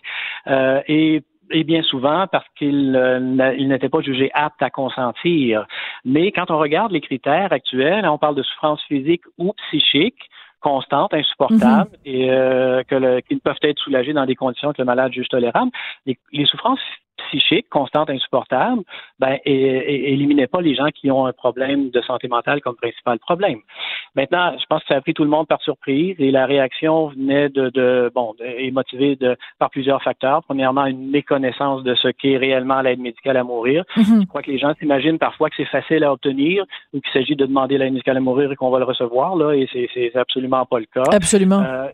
et et bien souvent parce qu'il euh, n'était pas jugé apte à consentir. Mais quand on regarde les critères actuels, on parle de souffrance physique ou psychique constante, insupportable, mhm. et euh, que qu'ils peuvent être soulagés dans des conditions que le malade juge tolérables. Les, les souffrances psychique constante, insupportable, ben, et, éliminait pas les gens qui ont un problème de santé mentale comme principal problème. Maintenant, je pense que ça a pris tout le monde par surprise et la réaction venait de, de bon, est motivée de, par plusieurs facteurs. Premièrement, une méconnaissance de ce qu'est réellement l'aide médicale à mourir. Mm-hmm. Je crois que les gens s'imaginent parfois que c'est facile à obtenir ou qu'il s'agit de demander l'aide médicale à mourir et qu'on va le recevoir, là, et c'est absolument pas le cas. Absolument. Euh,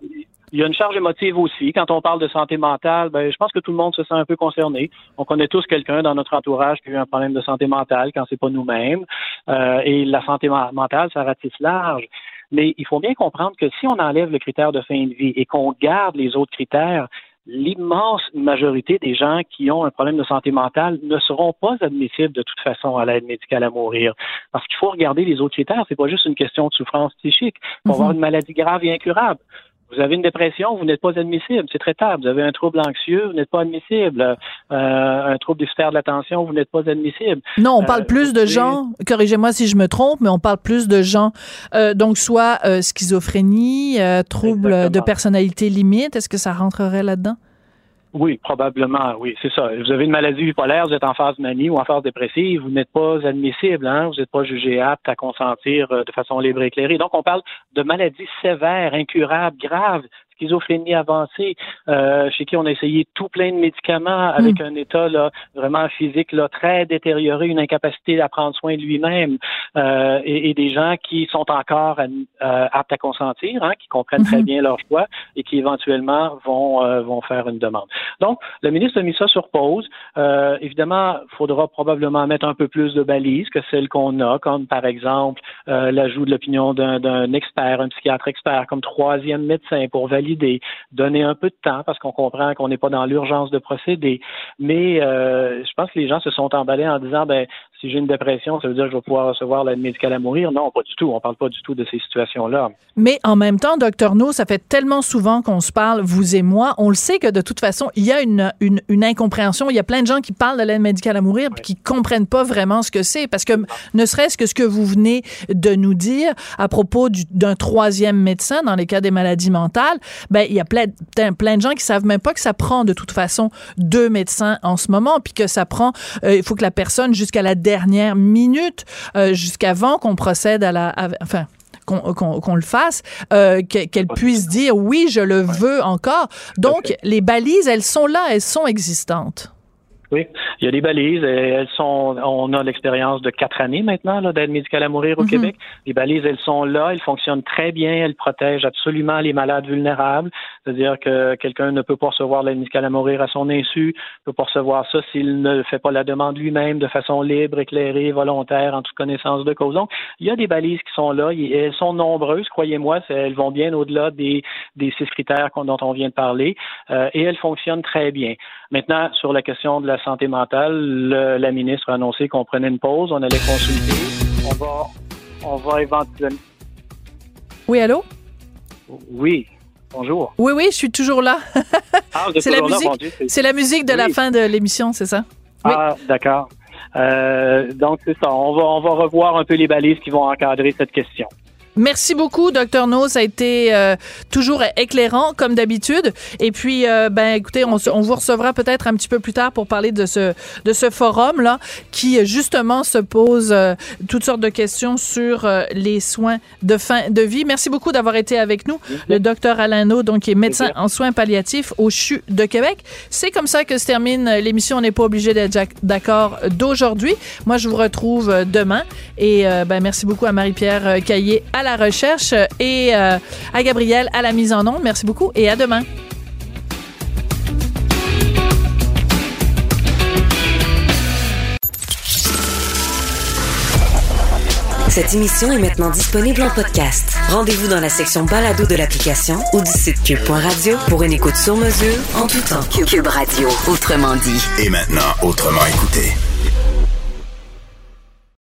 Il y a une charge émotive aussi. Quand on parle de santé mentale, ben, je pense que tout le monde se sent un peu concerné. On connaît tous quelqu'un dans notre entourage qui a eu un problème de santé mentale quand c'est pas nous-mêmes. Euh, et la santé mentale, ça ratisse large. Mais il faut bien comprendre que si on enlève le critère de fin de vie et qu'on garde les autres critères, l'immense majorité des gens qui ont un problème de santé mentale ne seront pas admissibles de toute façon à l'aide médicale à mourir. Parce qu'il faut regarder les autres critères. C'est pas juste une question de souffrance psychique. Pour avoir mhm. une maladie grave et incurable. Vous avez une dépression, vous n'êtes pas admissible, c'est traitable. Vous avez un trouble anxieux, vous n'êtes pas admissible. Euh, un trouble déficitaire de l'attention, vous n'êtes pas admissible. Non, on parle euh, plus de gens, corrigez-moi si je me trompe, mais on parle plus de gens, euh, donc soit schizophrénie, trouble de personnalité limite, est-ce que ça rentrerait là-dedans? Oui, probablement, oui, c'est ça. Vous avez une maladie bipolaire, vous êtes en phase manie ou en phase dépressive, vous n'êtes pas admissible, hein, vous n'êtes pas jugé apte à consentir de façon libre et éclairée. Donc, on parle de maladies sévères, incurables, graves, schizophrénie avancée, euh, chez qui on a essayé tout plein de médicaments avec hmm. un état là, vraiment physique là, très détérioré, une incapacité à prendre soin de lui-même, euh, et, des gens qui sont encore euh, aptes à consentir, hein, qui comprennent très hmm. bien leur choix et qui éventuellement vont vont faire une demande. Donc, le ministre a mis ça sur pause. évidemment, il faudra probablement mettre un peu plus de balises que celles qu'on a, comme par exemple l'ajout de l'opinion d'un expert, un psychiatre expert comme troisième médecin pour valider donner un peu de temps parce qu'on comprend qu'on n'est pas dans l'urgence de procéder. Mais euh, je pense que les gens se sont emballés en disant ben si j'ai une dépression, ça veut dire que je vais pouvoir recevoir l'aide médicale à mourir. Non, pas du tout. On parle pas du tout de ces situations-là. Mais en même temps, docteur No, ça fait tellement souvent qu'on se parle, vous et moi. On le sait que de toute façon, il y a une, une, incompréhension. Il y a plein de gens qui parlent de l'aide médicale à mourir puis qui comprennent pas vraiment ce que c'est. Parce que ne serait-ce que ce que vous venez de nous dire à propos d'un troisième médecin dans les cas des maladies mentales, ben, il y a plein, plein de gens qui savent même pas que ça prend de toute façon deux médecins en ce moment puis que ça prend, euh, il faut que la personne jusqu'à la dernière minute, euh, jusqu'avant qu'on procède à la, enfin, qu'on le fasse, euh, qu'elle puisse dire oui, je le veux encore. Donc, les balises, elles sont là, elles sont existantes. Oui, il y a des balises. Elles sont, on a l'expérience de quatre années maintenant d'aide médicale à mourir au mhm. Québec. Les balises, elles sont là, elles fonctionnent très bien, elles protègent absolument les malades vulnérables. C'est-à-dire que quelqu'un ne peut pas recevoir l'aide médicale à mourir à son insu, ne peut pas recevoir ça s'il ne fait pas la demande lui-même de façon libre, éclairée, volontaire, en toute connaissance de cause. Donc, il y a des balises qui sont là. Elles sont nombreuses, croyez-moi. Elles vont bien au-delà des, des six critères dont on vient de parler. Euh, et elles fonctionnent très bien. Maintenant, sur la question de la santé mentale, la ministre a annoncé qu'on prenait une pause, on allait consulter. On va, on va éventuellement. Oui, allô? Oui. Bonjour. Oui, oui, je suis toujours là. Ah, c'est la musique. c'est la musique de la fin de l'émission, c'est ça? Ah, d'accord. Euh, donc c'est ça. On va, on va revoir un peu les balises qui vont encadrer cette question. Merci beaucoup, Docteur No. Ça a été euh, toujours éclairant, comme d'habitude. Et puis, euh, ben, écoutez, on, on vous recevra peut-être un petit peu plus tard pour parler de ce, de ce forum-là, qui justement se pose euh, toutes sortes de questions sur les soins de fin de vie. Merci beaucoup d'avoir été avec nous. Le docteur Alain No, donc, qui est médecin en soins palliatifs au CHU de Québec. C'est comme ça que se termine l'émission. On n'est pas obligé d'être d'accord d'aujourd'hui. Moi, je vous retrouve demain. Et ben, merci beaucoup à Marie-Pierre Caillé à la recherche et euh, à Gabriel à la mise en onde. Merci beaucoup et à demain. Cette émission est maintenant disponible en podcast. Rendez-vous dans la section balado de l'application ou du site cube.radio pour une écoute sur mesure en tout temps. Cube Radio, autrement dit. Et maintenant, autrement écouté.